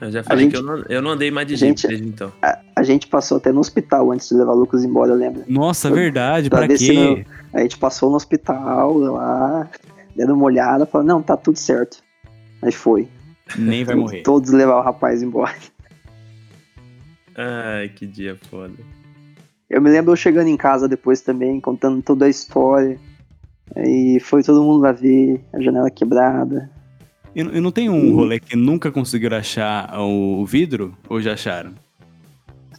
Eu já falei gente, que eu não, eu não andei mais de gente, desde então. A, a, gente passou até no hospital antes de levar o Lucas embora, eu lembro. Nossa, pra, verdade, pra, pra quê? a gente passou no hospital lá, dando uma olhada, falando, não, tá tudo certo. Mas foi. Nem vai morrer. Todos levar o rapaz embora. Ai, que dia foda. Eu me lembro eu chegando em casa depois também, contando toda a história. Aí foi todo mundo lá ver, a janela quebrada. E, e não tem um rolê que nunca conseguiram achar o vidro? Ou já acharam?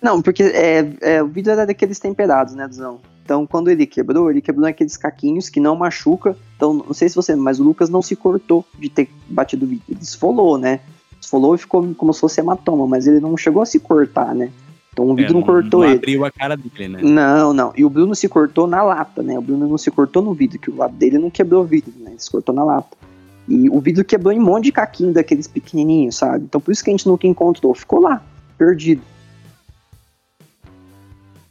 Não, porque é, é, o vidro era daqueles temperados, né, Duzão? Então, quando ele quebrou, ele quebrou naqueles caquinhos que não machuca. Então, não sei se você, mas o Lucas não se cortou de ter batido o vidro. Ele esfolou, né? Esfolou e ficou como se fosse hematoma, mas ele não chegou a se cortar, né? Então o vidro é, não, não, cortou não ele. abriu a cara dele, né? Não, não. E o Bruno se cortou na lata, né? O Bruno não se cortou no vidro, que o lado dele não quebrou o vidro, né? Ele se cortou na lata. E o vidro quebrou em um monte de caquinho daqueles pequenininhos, sabe? Então por isso que a gente nunca encontrou. Ficou lá, perdido.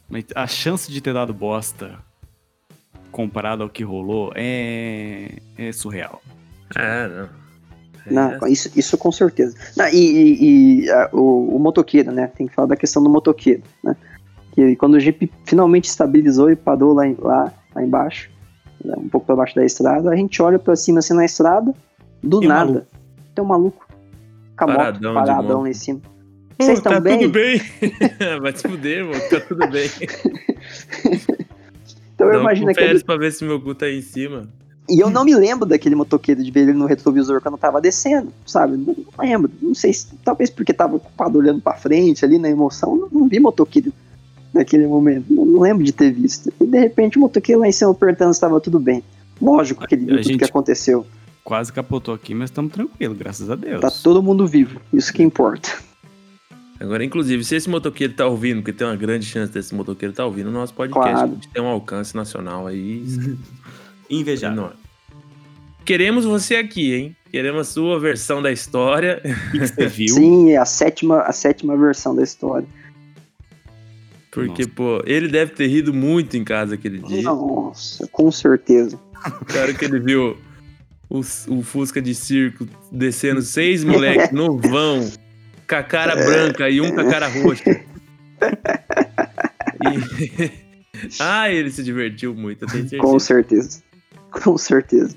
Mas a chance de ter dado bosta comparado ao que rolou é, é surreal. É, não. Não, isso, isso com certeza. Não, e, e, e a, o, o, motoqueiro, né? Tem que falar da questão do motoqueiro, né? Que quando o Jeep finalmente estabilizou e parou lá, lá, lá embaixo, né, um pouco para baixo da estrada, a gente olha para cima assim na estrada, do nada, maluco. tem um maluco com a paradão, moto paradão lá em cima. Vocês estão tá bem? tudo bem. Vai se fuder, irmão, tá tudo bem. então eu imagino que. Ele... pra ver se meu cu tá aí em cima. E eu não me lembro daquele motoqueiro de ver ele no retrovisor quando eu tava descendo, sabe? Não, não lembro. Não sei se. Talvez porque tava ocupado olhando pra frente ali na emoção. Não, não vi motoqueiro naquele momento. Não, não, lembro de ter visto. E de repente o motoqueiro lá em cima apertando estava tudo bem. Lógico que ele viu a tudo que aconteceu. Quase capotou aqui, mas estamos tranquilos, graças a Deus. Tá todo mundo vivo, isso que importa. Agora, inclusive, se esse motoqueiro tá ouvindo, porque tem uma grande chance desse motoqueiro tá ouvindo o nosso podcast, claro. a gente tem um alcance nacional aí. Invejável. Queremos você aqui, hein? Queremos a sua versão da história. O que você viu? Sim, é a sétima, a sétima versão da história. Porque, Nossa. pô, ele deve ter rido muito em casa aquele dia. Nossa, com certeza. O cara que ele viu o, o Fusca de circo descendo seis moleques no vão com a cara branca e um com a cara roxa. E... ah, ele se divertiu muito, eu tenho certeza. Com certeza. Com certeza.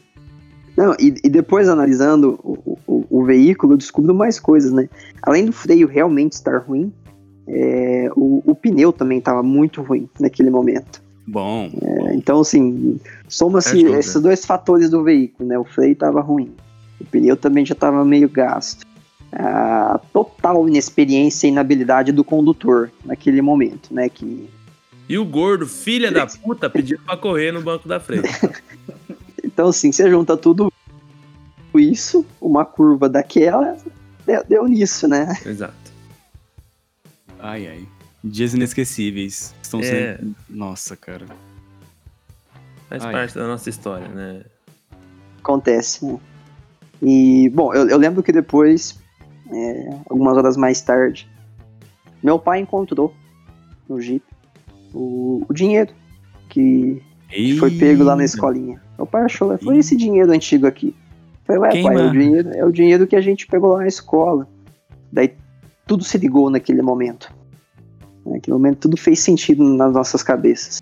Não, e, e depois analisando o, o, o, veículo, eu descubro mais coisas, né? Além do freio realmente estar ruim, é, o, o, pneu também estava muito ruim naquele momento. Bom. É, então, assim, soma-se esses dois fatores do veículo, né? O freio estava ruim, o pneu também já estava meio gasto a total inexperiência e inabilidade do condutor naquele momento, né? Que... E o gordo, filha da puta, pediu pra correr no banco da frente. então, assim, você junta tudo isso, uma curva daquela, deu, deu nisso, né? Exato. Ai, ai. Dias inesquecíveis. Estão é. sendo. Nossa, cara. Faz ai. parte da nossa história, né? Acontece, né? E, bom, eu, eu lembro que depois é, algumas horas mais tarde, meu pai encontrou no Jeep o, o dinheiro que, que, foi pego lá na escolinha. Meu pai achou, foi esse dinheiro antigo aqui. Eu falei, ué, pai, é o, dinheiro, é o dinheiro que a gente pegou lá na escola. Daí tudo se ligou naquele momento. Naquele momento tudo fez sentido nas nossas cabeças.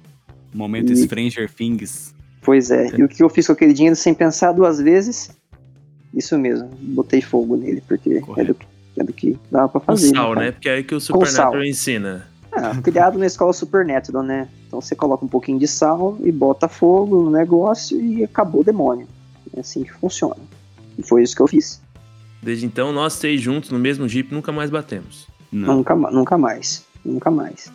Momento e, Stranger Things. Pois é. E o que eu fiz com aquele dinheiro sem pensar duas vezes? Isso mesmo, botei fogo nele, porque é do, é do, que dava pra fazer. Com sal, né? Porque é aí que o Supernatural ensina. Ah, criado na escola Supernatural, né? Então você coloca um pouquinho de sal e bota fogo no negócio e acabou o demônio. É assim que funciona. E foi isso que eu fiz. Desde então, nós seis juntos no mesmo Jeep nunca mais batemos. Não. Nunca, nunca mais. Nunca mais.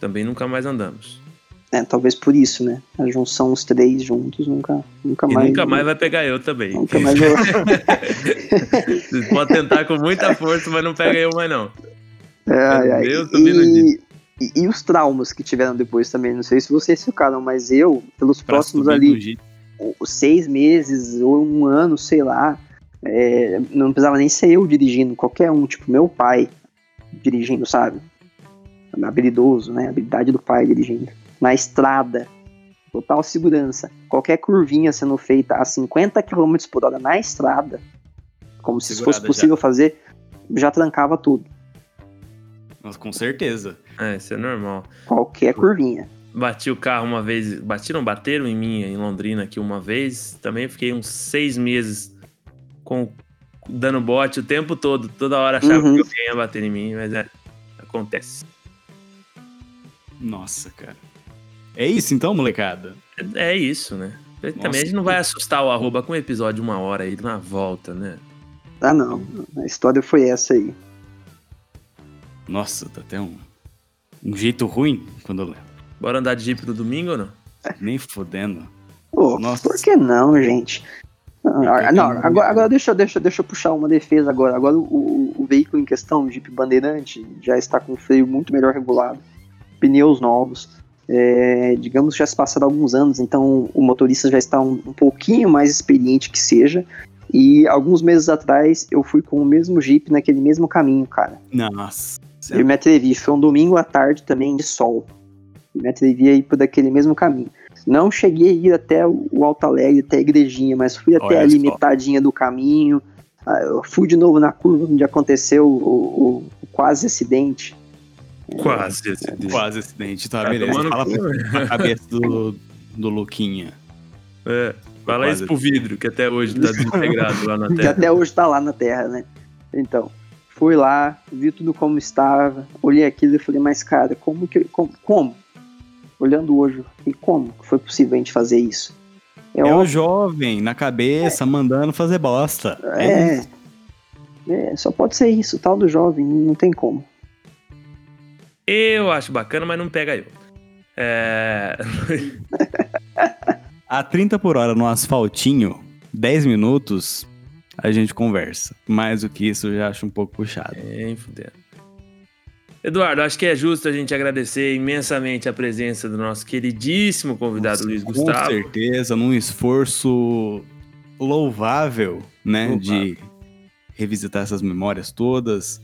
Também nunca mais andamos. É, talvez por isso, né? A junção os três juntos nunca, nunca e mais. Nunca mais vai pegar eu também. Nunca mais eu. pode tentar com muita força, mas não pega eu mais não. Ai, ai. Eu e, e, e, os traumas que tiveram depois também. Não sei se vocês ficaram, mas eu, pelos pra próximos ali, seis meses ou um ano, sei lá, é, não precisava nem ser eu dirigindo, qualquer um, tipo meu pai dirigindo, sabe? Habilidoso, né? habilidade do pai dirigindo na estrada, total segurança. Qualquer curvinha sendo feita a 50 km por hora na estrada, como Segurada se fosse possível já. fazer, já trancava tudo. Mas com certeza. É, isso é normal. Qualquer curvinha. Bati o carro uma vez, batiram, bateram em mim em Londrina aqui uma vez. Também fiquei uns seis meses com dando bote o tempo todo. Toda hora achava uhum. que alguém ia bater em mim, mas é, acontece. Nossa, cara. É isso então, molecada? É, é isso, né? Nossa, Também a gente não vai assustar o arroba com um episódio de uma hora aí na volta, né? Ah, não. A história foi essa aí. Nossa, tá até um, um jeito ruim quando eu lembro. Bora andar de Jeep no domingo ou não? Nem fodendo. Pô, Nossa. por que não, gente? Ah, não, agora, agora deixa, deixa, deixa eu puxar uma defesa agora. Agora o, o, veículo em questão, o Jeep Bandeirante, já está com freio muito melhor regulado, pneus novos, é, digamos, já se passaram alguns anos, então o motorista já está um, um, pouquinho mais experiente que seja. E alguns meses atrás eu fui com o mesmo Jeep naquele mesmo caminho, cara. Nossa. Eu me atrevi, foi um domingo à tarde também de sol. Eu me atrevi a ir por aquele mesmo caminho. Não cheguei a ir até o Alto Alegre, até a igrejinha, mas fui até Olha a limitadinha do caminho. Ah, eu fui de novo na curva onde aconteceu o, o, o quase acidente. Quase acidente. Quase acidente, tá, tá beleza. Fala pra cabeça do, do Luquinha. É, fala isso pro vidro, que até hoje tá desintegrado lá na Terra. Que até hoje tá lá na Terra, né? Então, fui lá, vi tudo como estava, olhei aquilo e falei, mas cara, como que. Como? como? Olhando hoje, e como foi possível a gente fazer isso? É, é o jovem na cabeça, é. mandando fazer bosta. É. é. só pode ser isso, tal do jovem, não tem como. Eu acho bacana, mas não pega eu. É... a 30 por hora no asfaltinho, 10 minutos, a gente conversa. Mais do que isso, eu já acho um pouco puxado. É, fudendo. Eduardo, acho que é justo a gente agradecer imensamente a presença do nosso queridíssimo convidado Nossa, Luiz Gustavo. Com certeza, num esforço louvável, né, louvável. de revisitar essas memórias todas.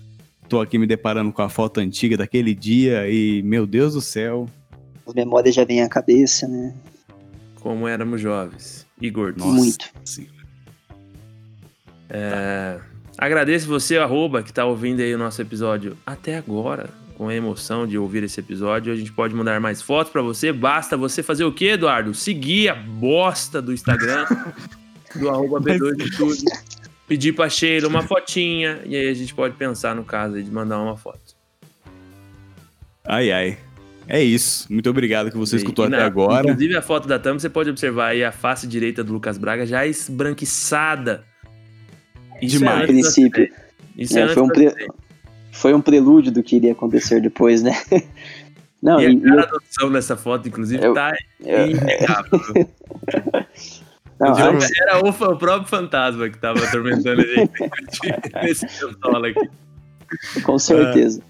Tô aqui me deparando com a foto antiga daquele dia e, meu Deus do céu. As memórias já vêm à cabeça, né? Como éramos jovens e gordos. Nossa, Muito. Sim. É... Tá. Agradeço você, arroba, que está ouvindo aí o nosso episódio até agora, com a emoção de ouvir esse episódio. A gente pode mandar mais fotos para você. Basta você fazer o quê, Eduardo? Seguir a bosta do Instagram, do arroba B2 de tudo. Pedir pra Sheila uma fotinha, e aí a gente pode pensar no caso de mandar uma foto. Ai, ai. É isso. Muito obrigado que você e, escutou na, até agora. Inclusive, a foto da thumb, você pode observar aí a face direita do Lucas Braga já esbranquiçada isso Demais. É princípio. Isso é, é foi, um pre... foi um prelúdio do que iria acontecer depois, né? Não, e, e a cara eu... dessa foto, inclusive, eu, tá eu... Não, antes... Era o, o, próprio fantasma que tava atormentando a gente nesse aqui. Com certeza.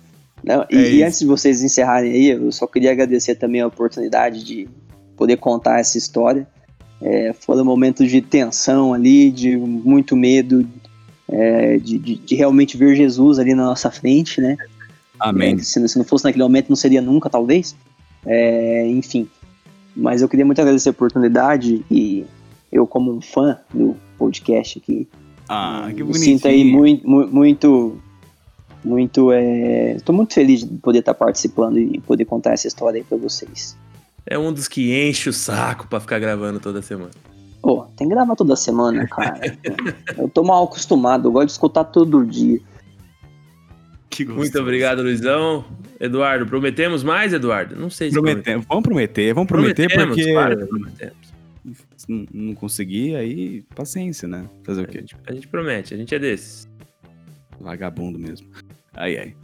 Não, é e, e antes de vocês encerrarem aí, eu só queria agradecer também a oportunidade de poder contar essa história. É, foram momentos de tensão ali, de muito medo, é, de, de, de, realmente ver Jesus ali na nossa frente, né? Amém. É, se, se, não fosse naquele momento, não seria nunca, talvez. É, enfim. Mas eu queria muito agradecer a oportunidade e eu, como um fã do podcast aqui, ah, que me sinto aí muito, muito, muito. Estou é, muito feliz de poder estar participando e poder contar essa história aí para vocês. É um dos que enche o saco para ficar gravando toda semana. Pô, tem que gravar toda semana, cara. eu tô mal acostumado, eu gosto de escutar todo dia. Muito obrigado, Luizão. Eduardo, prometemos mais, Eduardo? Não sei se prometemos. Vamos prometer, vamos prometer prometemos, porque. Claro prometemos. Não, não consegui, aí paciência, né? Fazer o quê? A gente, a gente promete, a gente é desses. Vagabundo mesmo. Ai, ai.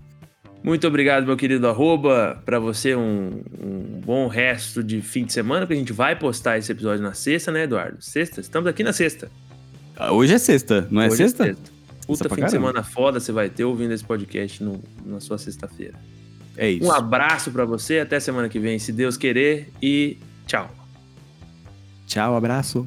Muito obrigado, meu querido arroba. Para você, um, um, bom resto de fim de semana, porque a gente vai postar esse episódio na sexta, né, Eduardo? Sexta? Estamos aqui na sexta. Ah, hoje é sexta, não é Hoje sexta? É sexta. Puta fim de semana foda você vai ter ouvindo esse podcast no, na sua sexta-feira. É isso. Um abraço para você, até semana que vem, se Deus querer, e tchau. Tchau, abraço.